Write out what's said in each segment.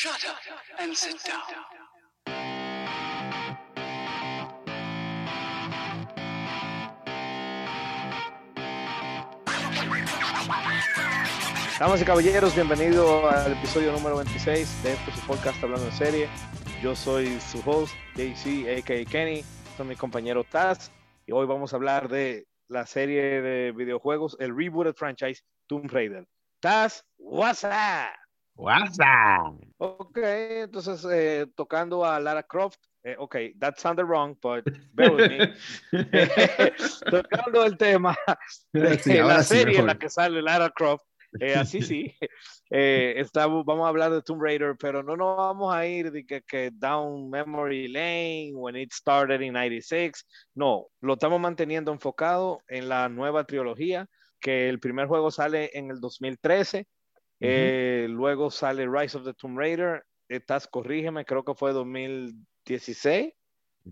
Shut up and sit down. Damas y caballeros, bienvenido al episodio número 26 de este su podcast Hablando en Serie. Yo soy su host, JC, a.k.a. Kenny, soy mi compañero Taz, y hoy vamos a hablar de la serie de videojuegos, el rebooted franchise Tomb Raider. Taz, what's up? WhatsApp. Ok, entonces eh, tocando a Lara Croft, eh, ok, that sounded wrong, but bear with me. tocando el tema de Sí, la sí, serie en la mejor. que sale Lara Croft, eh, así sí, eh, estamos, vamos a hablar de Tomb Raider, pero no nos vamos a ir de que, que down memory lane when it started in 96, no, lo estamos manteniendo enfocado en la nueva trilogía, que el primer juego sale en el 2013, eh, luego sale Rise of the Tomb Raider, estás, corrígeme, creo que fue 2016.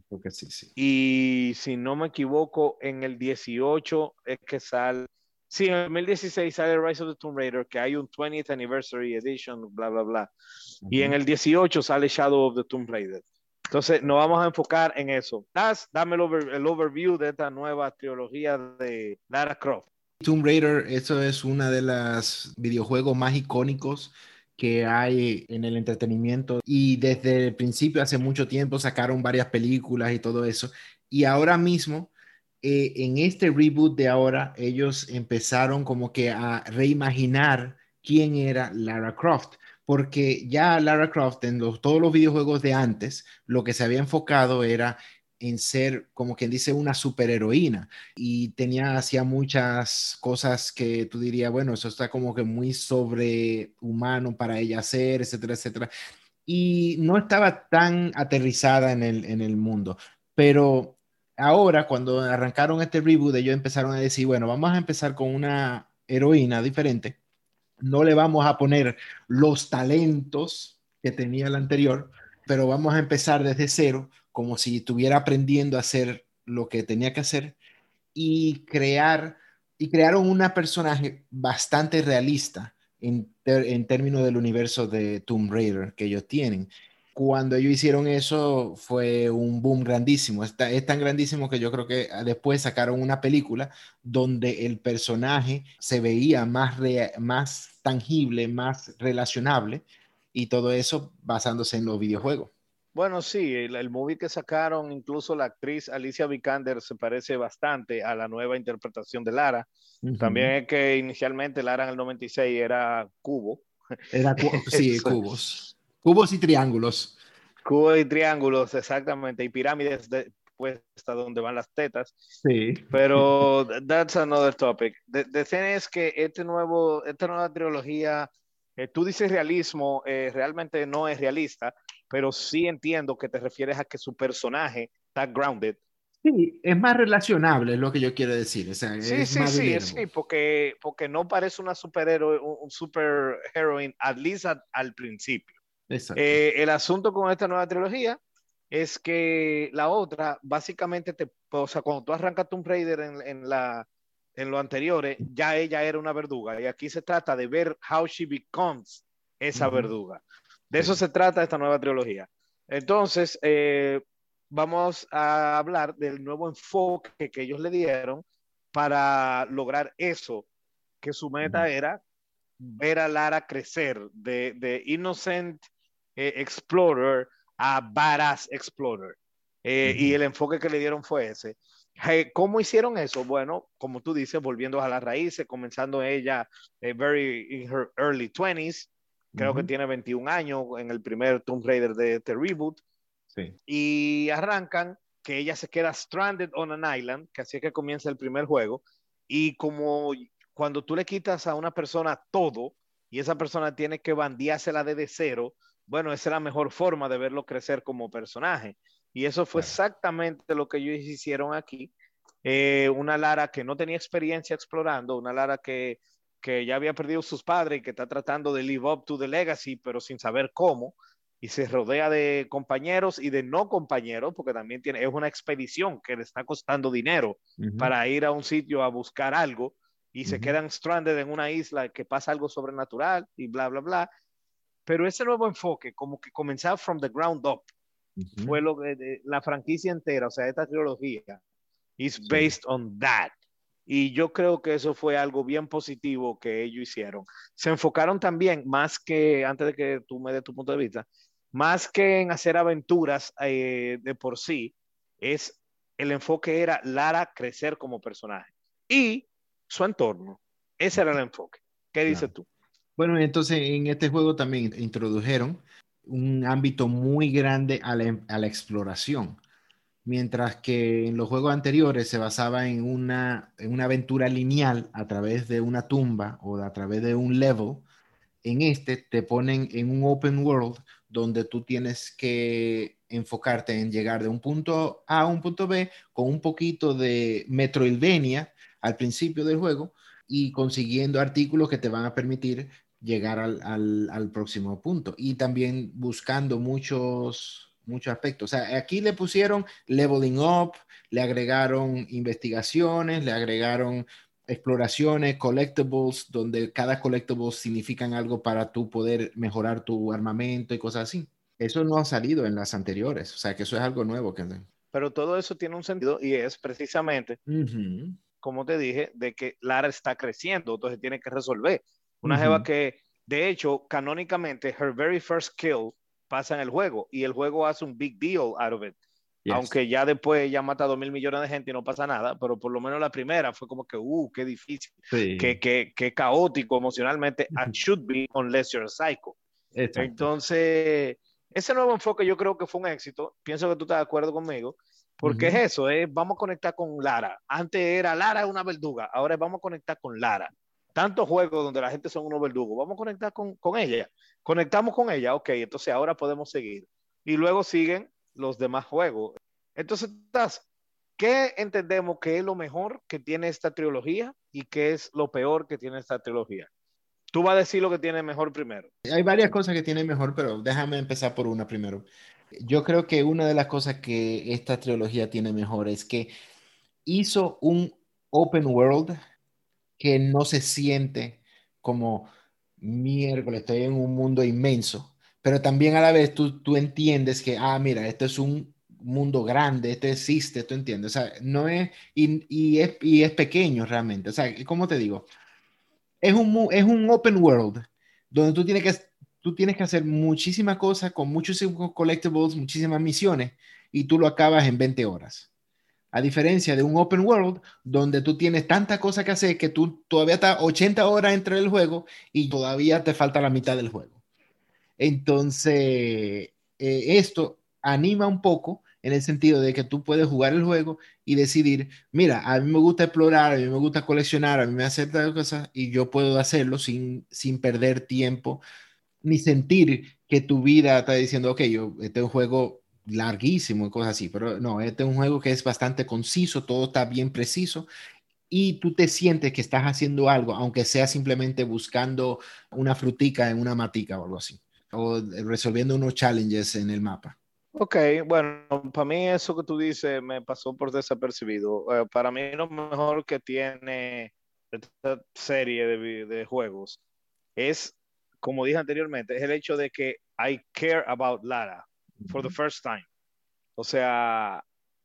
Creo que sí, sí. Y si no me equivoco, en el 18 es que sale. Sí, en el 2016 sale Rise of the Tomb Raider, que hay un 20th Anniversary Edition, bla, bla, bla. Y en el 18 sale Shadow of the Tomb Raider. Entonces, nos vamos a enfocar en eso. Taz, dame el, over- el overview de esta nueva trilogía de Lara Croft. Tomb Raider, eso es una de las videojuegos más icónicos que hay en el entretenimiento y desde el principio, hace mucho tiempo, sacaron varias películas y todo eso. Y ahora mismo, eh, en este reboot de ahora, ellos empezaron como que a reimaginar quién era Lara Croft. Porque ya Lara Croft en los- todos los videojuegos de antes, lo que se había enfocado era en ser, como quien dice, una superheroína y tenía, hacía muchas cosas que tú dirías, bueno, eso está como que muy sobrehumano para ella hacer, etcétera, etcétera. Y no estaba tan aterrizada en el, en el mundo. Pero ahora, cuando arrancaron este reboot, ellos empezaron a decir, bueno, vamos a empezar con una heroína diferente. No le vamos a poner los talentos que tenía la anterior, pero vamos a empezar desde cero, como si estuviera aprendiendo a hacer lo que tenía que hacer y crear y crearon una personaje bastante realista en, en términos del universo de Tomb Raider que ellos tienen. Cuando ellos hicieron eso fue un boom grandísimo. Está- es tan grandísimo que yo creo que después sacaron una película donde el personaje se veía más, rea- más tangible, más relacionable y todo eso basándose en los videojuegos. Bueno, sí, el, el movie que sacaron, incluso la actriz Alicia Vikander se parece bastante a la nueva interpretación de Lara. También es que inicialmente Lara en el 96 era cubo, Era cu- sí, cubos. Cubos y triángulos. cubo y triángulos, exactamente, y pirámides de, pues hasta donde van las tetas. Sí. Pero that's another topic. The, the thing es que este nuevo, esta nueva trilogía, eh, tú dices realismo, eh, realmente no es realista, pero sí entiendo que te refieres a que su personaje está grounded. Sí, es más relacionable, es lo que yo quiero decir. O sea, Sí, es sí, más sí, sí, porque, porque no parece una superhéroe, un, un super heroine, at least at- al principio. Exacto. Eh, el asunto con esta nueva trilogía es que la otra, básicamente, te, o sea, cuando tú arrancas Tomb Raider en, en, la, en lo anteriores, ya ella era una verduga. Y aquí se trata de ver how she becomes esa Ujú. verduga. De eso se trata esta nueva trilogía. Entonces, eh, vamos a hablar del nuevo enfoque que ellos le dieron para lograr eso, que su meta era ver a Lara crecer de, de innocent eh, explorer a badass explorer. Eh. Y el enfoque que le dieron fue ese. ¿Cómo hicieron eso? Bueno, como tú dices, volviendo a las raíces, comenzando ella eh, very in her early 20s, creo que Ujú. tiene 21 años en el primer Tomb Raider de este reboot, Sí. y arrancan que ella se queda stranded on an island, que así es que comienza el primer juego, y como cuando tú le quitas a una persona todo y esa persona tiene que bandeársela desde cero, bueno, esa es la mejor forma de verlo crecer como personaje. Y eso fue exactamente lo que ellos hicieron aquí. Eh, una Lara que no tenía experiencia explorando, una Lara que, que ya había perdido sus padres y que está tratando de live up to the legacy, pero sin saber cómo y se rodea de compañeros y de no compañeros, porque también tiene, es una expedición que le está costando dinero para ir a un sitio a buscar algo y se quedan stranded en una isla que pasa algo sobrenatural y bla, bla, bla. pero ese nuevo enfoque, como que comenzaba from the ground up, Ujú. fue lo que de- la franquicia entera, o sea, esta trilogía, is based on that. Y yo creo que eso fue algo bien positivo que ellos hicieron. Se enfocaron también, más que, antes de que tú me des tu punto de vista, más que en hacer aventuras eh, de por sí, es el enfoque era Lara crecer como personaje y su entorno. Ese era el enfoque. ¿Qué dices tú? Bueno, entonces en este juego también introdujeron un ámbito muy grande a la, a la exploración. Mientras que en los juegos anteriores se basaba en una, en una aventura lineal a través de una tumba o a través de un level, en este te ponen en un open world donde tú tienes que enfocarte en llegar de un punto A a un punto B con un poquito de Metroidvania al principio del juego y consiguiendo artículos que te van a permitir llegar al- al próximo punto. Y también buscando muchos, muchos aspectos. O sea, aquí le pusieron leveling up, le agregaron investigaciones, le agregaron exploraciones, collectibles, donde cada collectible significan algo para tú poder mejorar tu armamento y cosas así. Eso no ha salido en las anteriores, o sea que eso es algo nuevo que... Pero todo eso tiene un sentido y es precisamente, como te dije, de que Lara está creciendo, entonces tiene que resolver. Una Ujú. jeva que, de hecho, canónicamente, her very first kill pasa en el juego y el juego hace un big deal out of it. yes. Aunque ya después ya mata a dos mil millones de gente y no pasa nada, pero por lo menos la primera fue como que, uh, qué difícil, Sí, qué, qué, qué caótico emocionalmente, and should be unless you're a psycho. exacto. Entonces, ese nuevo enfoque yo creo que fue un éxito. Pienso que tú estás de acuerdo conmigo, porque es eso, es vamos a conectar con Lara. Antes era Lara una verduga, ahora vamos a conectar con Lara. Tantos juegos donde la gente son unos verdugos, vamos a conectar con, con ella. Conectamos con ella, ok, entonces ahora podemos seguir. Y luego siguen los demás juegos. Entonces, ¿qué entendemos que es lo mejor que tiene esta trilogía y qué es lo peor que tiene esta trilogía? Tú vas a decir lo que tiene mejor primero. Hay varias cosas que tienen mejor, pero déjame empezar por una primero. Yo creo que una de las cosas que esta trilogía tiene mejor es que hizo un open world que no se siente como miércoles, estoy en un mundo inmenso, pero también a la vez tú, tú entiendes que, ah, mira, esto es un mundo grande, esto existe, tú entiendes, o sea, no es, y, y es, y es pequeño realmente, o sea, ¿cómo te digo? Es un, es un open world donde tú tienes que, tú tienes que hacer muchísimas cosas con muchos collectibles, muchísimas misiones, y tú lo acabas en 20 horas. A diferencia de un open world donde tú tienes tanta cosa que hacer que tú todavía estás 80 horas entre el juego y todavía te falta la mitad del juego. Entonces, eh, esto anima un poco en el sentido de que tú puedes jugar el juego y decidir, mira, a mí me gusta explorar, a mí me gusta coleccionar, a mí me hace tal cosa y yo puedo hacerlo sin, sin perder tiempo ni sentir que tu vida está diciendo, ok, yo, este juego larguísimo y cosas así, pero no, este es un juego que es bastante conciso, todo está bien preciso y tú te sientes que estás haciendo algo, aunque sea simplemente buscando una frutica en una matica o algo así, o resolviendo unos challenges en el mapa. Ok, bueno, para mí eso que tú dices me pasó por desapercibido. Eh, para mí lo mejor que tiene esta serie de, de juegos es, como dije anteriormente, es el hecho de que I care about Lara for the first time. O sea,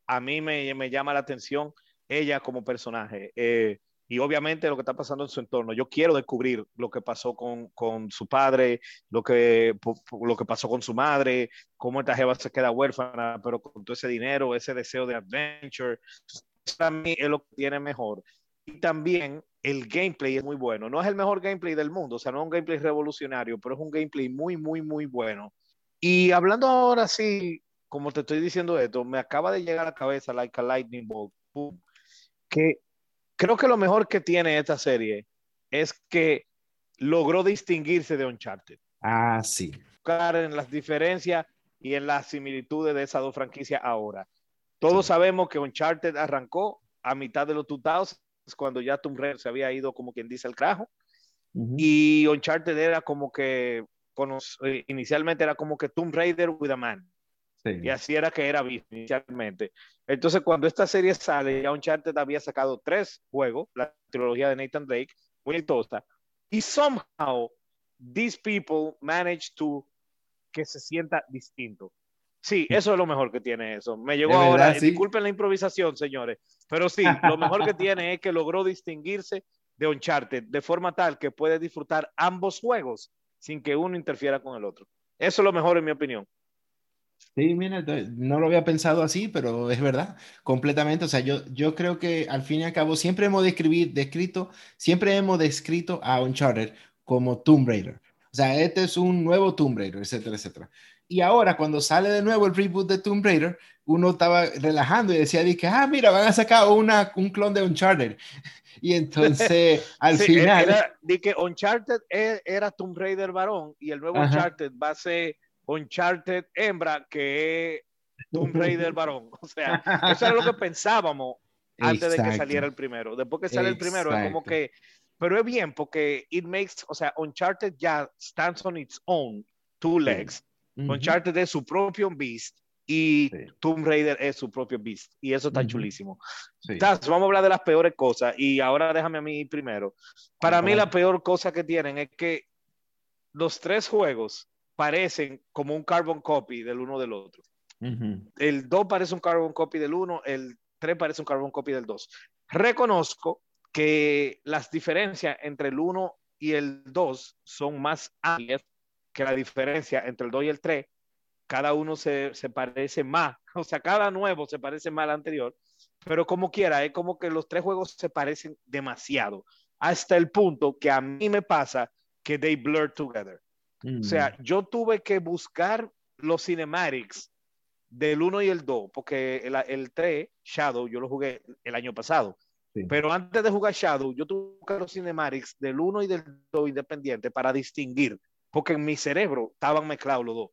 a mí me, me llama la atención ella como personaje. eh, y obviamente lo que está pasando en su entorno. Yo quiero descubrir lo que pasó con, con su padre, lo que, lo que pasó con su madre, cómo esta jeva se queda huérfana, pero con todo ese dinero, ese deseo de adventure. Para mí es lo que tiene mejor. Y también el gameplay es muy bueno. No es el mejor gameplay del mundo, o sea, no es un gameplay revolucionario, pero es un gameplay muy, muy, muy bueno. Y hablando ahora sí, como te estoy diciendo esto, me acaba de llegar a la cabeza like a lightning bolt, boom, que creo que lo mejor que tiene esta serie es que logró distinguirse de Uncharted. Ah, sí. En las diferencias y en las similitudes de esas dos franquicias ahora. Todos Sí. sabemos que Uncharted arrancó a mitad de los 2000 cuando ya Tomb Raider se había ido como quien dice el carajo Ujú. y Uncharted era como que inicialmente era como que Tomb Raider with a man Sí. y así era que era visto inicialmente. Entonces, cuando esta serie sale, ya Uncharted había sacado tres juegos, la trilogía de Nathan Drake, muy exitosa, y somehow these people manage to que se sienta distinto. Sí, eso es lo mejor que tiene eso. Me llegó De ahora, verdad, sí. disculpen la improvisación, señores, pero sí, lo mejor que tiene es que logró distinguirse de Uncharted de forma tal que puede disfrutar ambos juegos sin que uno interfiera con el otro. Eso es lo mejor en mi opinión. Sí, mira, no lo había pensado así, pero es verdad, completamente. O sea, yo, yo creo que al fin y al cabo siempre hemos describir, descrito, siempre hemos descrito a Uncharted como Tomb Raider. O sea, este es un nuevo Tomb Raider, etcétera, etcétera. Y ahora, cuando sale de nuevo el reboot de Tomb Raider, uno estaba relajando y decía, dije, ah, mira, van a sacar una, un clon de Uncharted. Y entonces, al Sí, final, era, di que Uncharted e- era Tomb Raider varón y el nuevo Ajá. Uncharted va a ser Uncharted hembra que es Tomb Raider varón. O sea, eso era lo que pensábamos antes de que Exacto. saliera el primero. Después que sale el primero, es como Exacto. que. Pero es bien porque it makes, o sea, Uncharted ya stands on its own two legs. Ujú. Uncharted es su propio beast y Sí. Tomb Raider es su propio beast. Y eso está Ujú. chulísimo. Sí. Taz, vamos a hablar de las peores cosas y ahora déjame a mí ir primero. Para mí la peor cosa que tienen es que los tres juegos parecen como un carbon copy del uno del otro. Ujú. El 2 parece un carbon copy del 1, el 3 parece un carbon copy del 2. Reconozco que las diferencias entre el 1 y el 2 son más amplias que la diferencia entre el 2 y el 3. Cada uno se, se parece más, o sea, cada nuevo se parece más al anterior, pero como quiera, es como que los tres juegos se parecen demasiado, hasta el punto que a mí me pasa que they blur together. O sea, Mm. yo tuve que buscar los cinematics del 1 y el 2, porque el, el 3, Shadow, yo lo jugué el año pasado. Sí. Pero antes de jugar Shadow, yo tuve que buscar los cinematics del 1 y del 2 independiente para distinguir, porque en mi cerebro estaban mezclados los dos.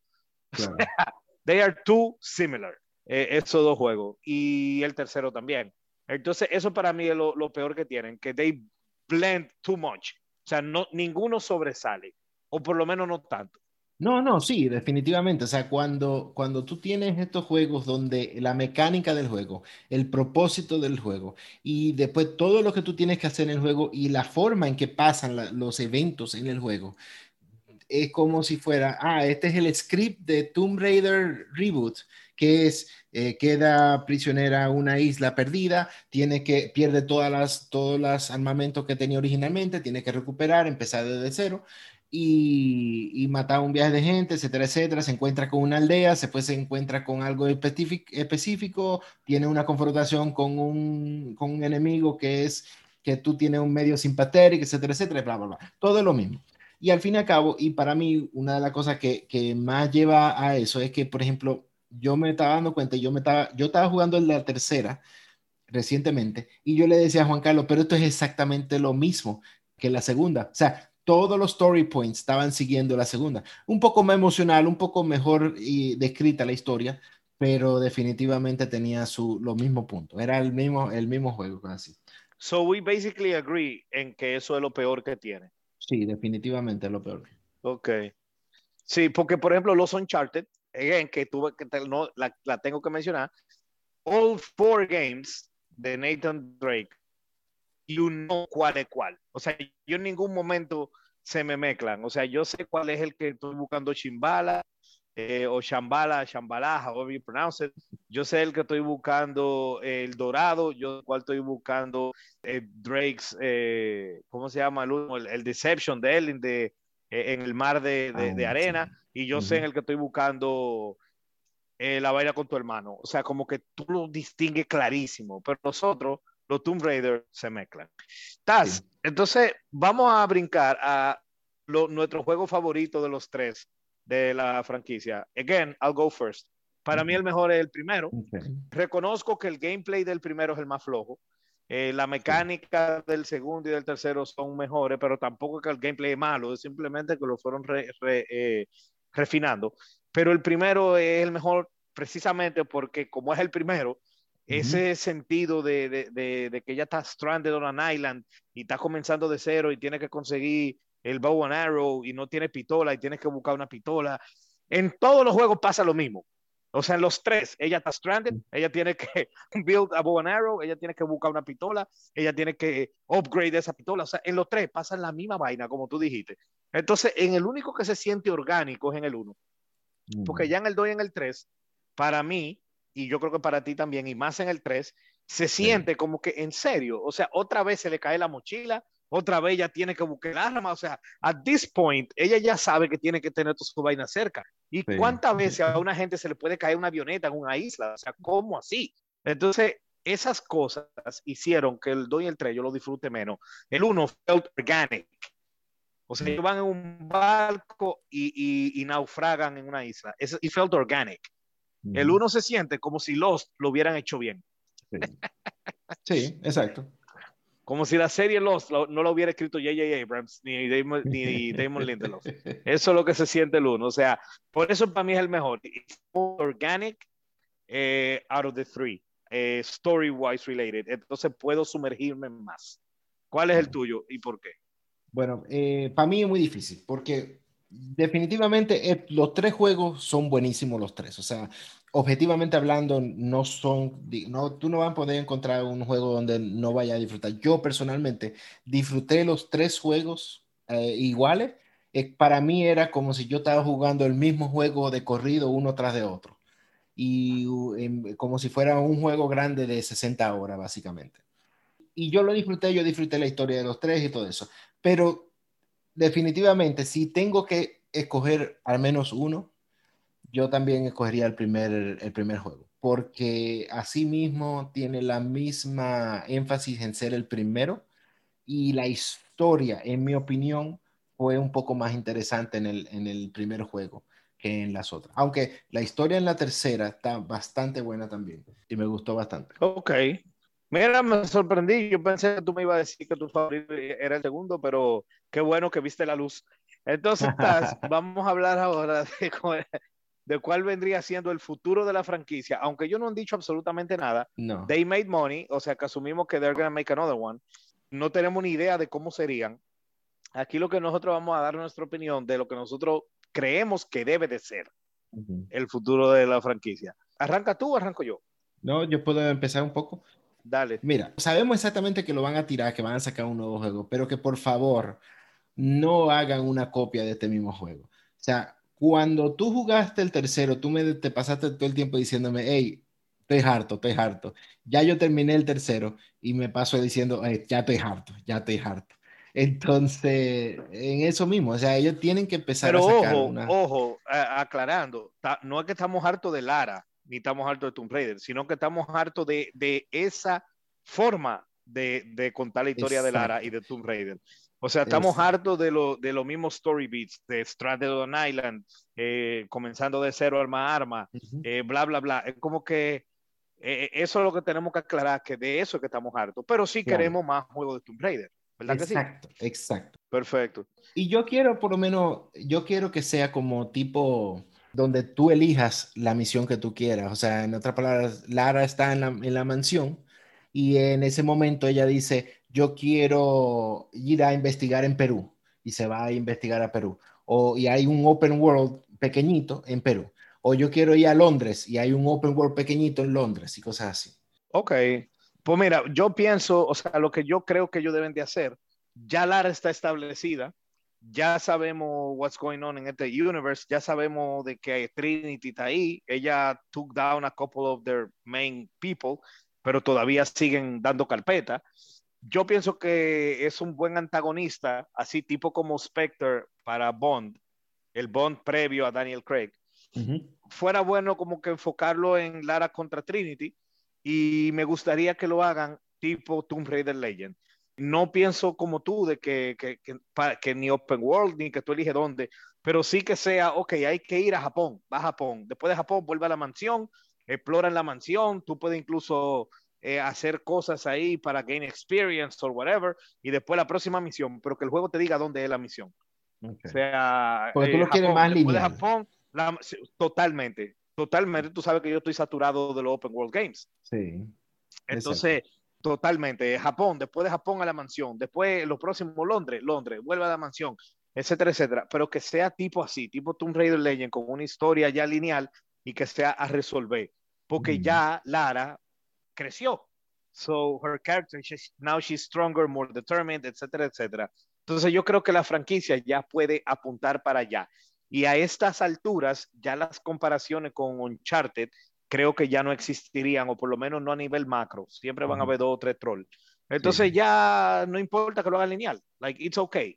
Claro. They are too similar, eh, esos dos juegos. Y el tercero también. Entonces, eso para mí es lo, lo peor que tienen, que they blend too much. O sea, no, ninguno sobresale, o por lo menos no tanto. No, no, sí, definitivamente. O sea, cuando, cuando tú tienes estos juegos donde la mecánica del juego, el propósito del juego y después todo lo que tú tienes que hacer en el juego y la forma en que pasan la- los eventos en el juego, es como si fuera, ah, este es el script de Tomb Raider Reboot, que es, eh, queda prisionera una isla perdida, tiene que, pierde todas las, todos los armamentos que tenía originalmente, tiene que recuperar, empezar desde cero y, y matar un viaje de gente, etcétera, etcétera. Se encuentra con una aldea, después se encuentra con algo específic- específico, tiene una confrontación con un, con un enemigo que es que tú tienes un medio simpatético, etcétera, etcétera, bla, bla, bla. Todo es lo mismo. Y al fin y al cabo, y para mí, una de las cosas que, que más lleva a eso es que, por ejemplo, yo me estaba dando cuenta, yo, me estaba, yo estaba jugando en la tercera recientemente y yo le decía a Juan Carlos, pero esto es exactamente lo mismo que la segunda. O sea, todos los story points estaban siguiendo la segunda. Un poco más emocional, un poco mejor y descrita la historia, pero definitivamente tenía su, los mismos puntos. Era el mismo, el mismo juego, casi. So we basically agree en que eso es lo peor que tiene. Sí, definitivamente es lo peor. Ok. Sí, porque por ejemplo los Uncharted, again, que tuve que no, la, la tengo que mencionar, all four games de Nathan Drake, you know cuál es cuál. O sea, yo en ningún momento se me mezclan. O sea, yo sé cuál es el que estoy buscando Chimbala eh, o Shambhala, Shambhala, however you pronounce it. Yo sé el que estoy buscando eh, el Dorado, yo cuál estoy buscando eh, Drake's, eh, ¿cómo se llama el último? El, el Deception de él en, de, en el mar de, de- Ah, de arena. Y yo sé en el que estoy buscando la vaina con tu hermano. O sea, como que tú lo distingues clarísimo, pero nosotros, los Tomb Raider, se mezclan. Taz, Sí. entonces vamos a brincar a lo- nuestro juego favorito de los tres de la franquicia. Again, I'll go first. Para mí el mejor es el primero. Ok. Reconozco que el gameplay del primero es el más flojo. Eh, la mecánica del segundo y del tercero son mejores, pero tampoco es que el gameplay es malo, es simplemente que lo fueron re- re- eh, refinando. Pero el primero es el mejor precisamente porque como es el primero, ese sentido de, de- de- de que ella está stranded on an island y está comenzando de cero y tiene que conseguir el bow and arrow y no tiene pistola y tiene que buscar una pistola. En todos los juegos pasa lo mismo. O sea, en los tres, ella está stranded, ella tiene que build a bow and arrow, ella tiene que buscar una pistola, ella tiene que upgrade esa pistola. O sea, en los tres pasan la misma vaina, como tú dijiste. Entonces, en el único que se siente orgánico es en el 1. Porque ya en el 2 y en el 3, para mí, y yo creo que para ti también, y más en el 3, se siente como que en serio, o sea, otra vez se le cae la mochila, otra vez ya tiene que buscar el arma, o sea, at this point, ella ya sabe que tiene que tener su vaina cerca. ¿Y Sí. cuántas veces a una gente se le puede caer una avioneta en una isla? O sea, ¿cómo así? Entonces, esas cosas hicieron que el 2 y el 3 yo lo disfrute menos. El 1 felt organic. O sea, ellos van en un barco y, y- y naufragan en una isla. Es, y felt organic. El 1 se siente como si Lost lo hubieran hecho bien. Sí. Sí, exacto. Como si la serie Lost lo- no lo hubiera escrito J.J. Abrams ni Damon, ni Damon Lindelof. Eso es lo que se siente el 1. O sea, por eso para mí es el mejor. It's more organic eh, out of the three. eh, story-wise related. Entonces puedo sumergirme más. ¿Cuál es el tuyo y por qué? Bueno, para mí es muy difícil porque definitivamente eh, los tres juegos son buenísimos los tres. O sea, objetivamente hablando, no son, no, tú no vas a poder encontrar un juego donde no vaya a disfrutar. Yo personalmente disfruté los tres juegos eh, iguales. Eh, para mí era como si yo estaba jugando el mismo juego de corrido uno tras de otro. Y em, como si fuera un juego grande de 60 horas, básicamente. Y yo lo disfruté, yo disfruté la historia de los tres y todo eso. Pero definitivamente, si tengo que escoger al menos uno, yo también escogería el primer, el primer juego, porque así mismo tiene la misma énfasis en ser el primero y la historia, en mi opinión, fue un poco más interesante en el, en el primer juego que en las otras. Aunque la historia en la tercera está bastante buena también y me gustó bastante. Ok. Mira, me sorprendí. Yo pensé que tú me ibas a decir que tu favorito era el segundo, pero qué bueno que viste la luz. Entonces, Taz, vamos a hablar ahora de, cuál- de cuál vendría siendo el futuro de la franquicia. Aunque ellos no han dicho absolutamente nada, No. they made money, o sea que asumimos que they're gonna make another one. No tenemos ni idea de cómo serían. Aquí lo que nosotros vamos a dar nuestra opinión de lo que nosotros creemos que debe de ser Ujú. el futuro de la franquicia. ¿Arranca tú o arranco yo? No, yo puedo empezar un poco. Dale. Mira, sabemos exactamente que lo van a tirar, que van a sacar un nuevo juego, pero que por favor no hagan una copia de este mismo juego. O sea, cuando tú jugaste el tercero, tú me te pasaste todo el tiempo diciéndome, hey, estoy harto, estoy harto. Ya yo terminé el tercero y me paso diciendo, "Hey, ya estoy harto, ya estoy harto. Entonces, en eso mismo, o sea, ellos tienen que empezar Pero a sacar ojo, una... ojo, aclarando, no es que estamos hartos de Lara, ni estamos hartos de Tomb Raider, sino que estamos hartos de, de esa forma de, de contar la historia de Lara Exacto. y de Tomb Raider. O sea, estamos Exacto. hartos de, lo, de los mismos story beats, de Stranded on Island, eh, comenzando de cero arma a arma, Ujú. eh, bla, bla, bla. Es como que eh, eso es lo que tenemos que aclarar, que de eso es que estamos hartos. Pero sí Claro. queremos más juegos de Tomb Raider, ¿verdad que sí? Exacto, exacto. Perfecto. Y yo quiero, por lo menos, yo quiero que sea como tipo donde tú elijas la misión que tú quieras. O sea, en otras palabras, Lara está en la, mansión y en ese momento ella dice, yo quiero ir a investigar en Perú y se va a investigar a Perú. O, y hay un open world pequeñito en Perú. O yo quiero ir a Londres y hay un open world pequeñito en Londres y cosas así. Ok, pues mira, yo pienso, o sea, lo que yo creo que ellos deben de hacer, ya Lara está establecida, ya sabemos what's going on en este universe, ya sabemos de que Trinity está ahí, ella took down a couple of their main people, pero todavía siguen dando carpeta. Yo pienso que es un buen antagonista, así tipo como Spectre para Bond, el Bond previo a Daniel Craig fuera bueno como que enfocarlo en Lara contra Trinity y me gustaría que lo hagan tipo Tomb Raider Legend. No pienso como tú de que, que, que, pa- que ni Open World ni que tú eliges dónde, pero sí que sea, ok, hay que ir a Japón, va a Japón. Después de Japón, vuelve a la mansión, explora en la mansión, tú puedes incluso eh, hacer cosas ahí para gain experience o whatever, y después la próxima misión, pero que el juego te diga dónde es la misión. O sea, eh, Porque tú lo quieres más después de. Japón, la- totalmente, totalmente. Tú sabes que yo estoy saturado de los Open World Games. Sí. Entonces, totalmente. Japón, después de Japón a la mansión, después lo próximo Londres, Londres, vuelve a la mansión, etcétera, etcétera. Pero que sea tipo así, tipo Tomb Raider Legend, con una historia ya lineal y que sea a resolver. Porque ya Lara creció. So her character, she's- now she's stronger, more determined, etcétera, etcétera. Entonces yo creo que la franquicia ya puede apuntar para allá. Y a estas alturas, ya las comparaciones con Uncharted creo que ya no existirían, o por lo menos no a nivel macro. Siempre van a haber dos o tres trolls. Entonces sí. ya no importa que lo hagan lineal. Like, it's okay.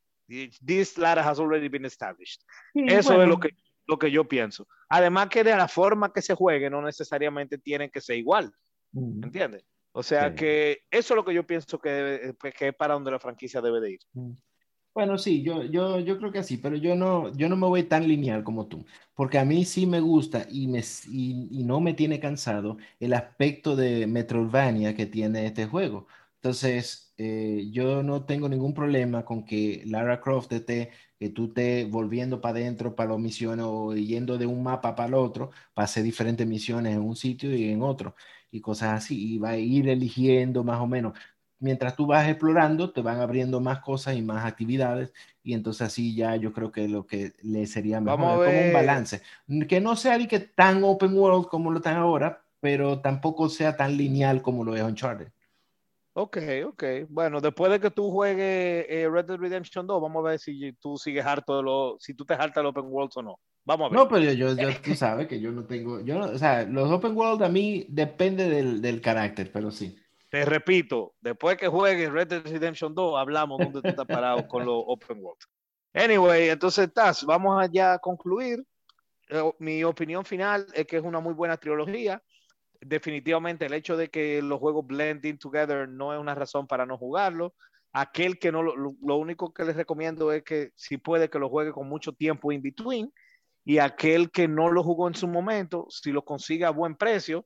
This ladder has already been established. Sí, Eso bueno. es lo que, lo que yo pienso. Además que de la forma que se juegue no necesariamente tienen que ser igual. Mm. ¿Entiendes? O sea sí. que eso es lo que yo pienso que, debe, que es para donde la franquicia debe de ir. Mm. Bueno, sí, yo, yo, yo creo que así, pero yo no, yo no me voy tan lineal como tú, porque a mí sí me gusta y, me, y, no me tiene cansado el aspecto de Metroidvania que tiene este juego. Entonces, eh, yo no tengo ningún problema con que Lara Croft esté, que tú estés volviendo para adentro para las misiones o yendo de un mapa para el otro, para hacer diferentes misiones en un sitio y en otro, y cosas así, y va a ir eligiendo más o menos mientras tú vas explorando, te van abriendo más cosas y más actividades, y entonces así ya yo creo que lo que le sería mejor es como un balance. Que no sea ni que tan open world como lo están ahora, pero tampoco sea tan lineal como lo es Uncharted. Ok, ok. Bueno, después de que tú juegues eh, Red Dead Redemption 2, vamos a ver si tú sigues harto de lo, si tú te hartas el Open World o no. Vamos a ver. No, pero yo, yo tú sabes que yo no tengo, yo, o sea, los Open World a mí depende del, del carácter, pero sí. Te repito, después que juegues Red Dead Redemption 2, hablamos donde tú estás parado con los Open World. Anyway, entonces, Taz, vamos allá a concluir. Eh, mi opinión final es que es una muy buena trilogía definitivamente el hecho de que los juegos blending together no es una razón para no jugarlo. Aquel que no, lo, lo, único que les recomiendo es que si puede que lo juegue con mucho tiempo in between y aquel que no lo jugó en su momento, si lo consigue a buen precio,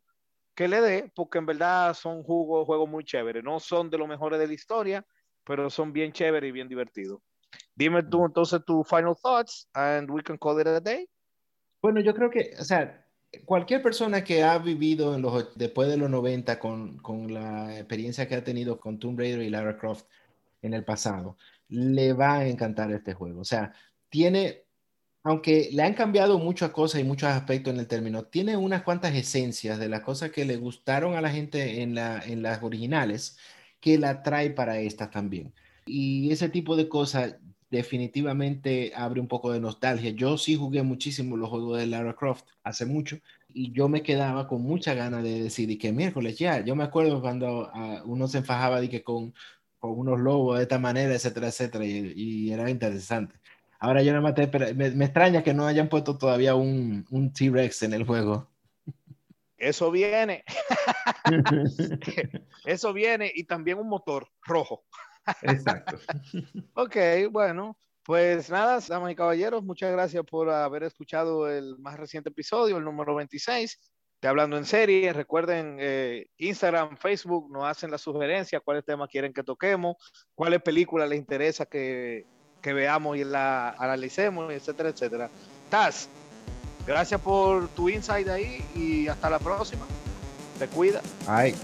que le dé, porque en verdad son jugos, juegos muy chéveres. No son de los mejores de la historia, pero son bien chéveres y bien divertidos. Dime tú entonces tus final thoughts and we can call it a day. Bueno, yo creo que, o sea, cualquier persona que ha vivido en los, después de los 90 con, con, la experiencia que ha tenido con Tomb Raider y Lara Croft en el pasado, le va a encantar este juego. O sea, tiene, aunque le han cambiado muchas cosas y muchos aspectos en el término, tiene unas cuantas esencias de las cosas que le gustaron a la gente en, la, en las originales que la trae para estas también. Y ese tipo de cosas definitivamente abre un poco de nostalgia. Yo sí jugué muchísimo los juegos de Lara Croft hace mucho y yo me quedaba con mucha ganas de decir, y que miércoles ya, yo me acuerdo cuando uh, uno se enfajaba de que con, unos lobos de esta manera, etcétera, etcétera, y era interesante. Ahora yo no maté, pero me, me, extraña que no hayan puesto todavía un, un T-Rex en el juego. Eso viene. Eso viene y también un motor rojo. Exacto. ok, bueno, pues nada, damas y caballeros, muchas gracias por haber escuchado el más reciente episodio, el número 26 de Hablando en Serie. Recuerden, eh, Instagram, Facebook, nos hacen la sugerencia, cuáles temas quieren que toquemos, cuáles películas les interesa que, que veamos y la analicemos, etcétera, etcétera. Taz, gracias por tu insight ahí y hasta la próxima. Te cuida. Bye.